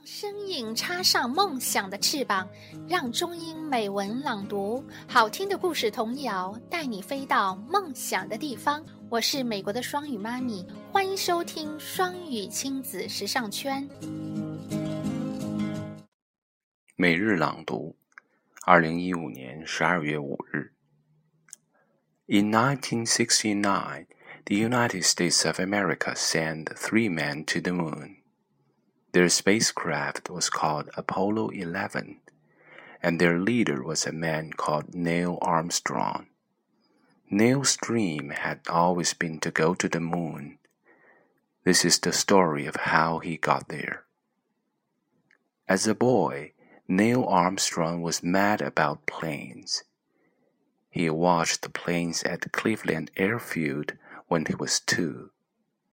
让身影插上梦想的翅膀，让中英美文朗读，好听的故事童谣，带你飞到梦想的地方。我是美国的双语妈咪，欢迎收听双语亲子时尚圈。每日朗读，二零一五年十二月五日。In 1969, the United States of America sent three men to the moon. Their spacecraft was called Apollo 11, and their leader was a man called Neil Armstrong. Neil's dream had always been to go to the moon. This is the story of how he got there. As a boy, Neil Armstrong was mad about planes. He watched the planes at Cleveland Airfield when he was two.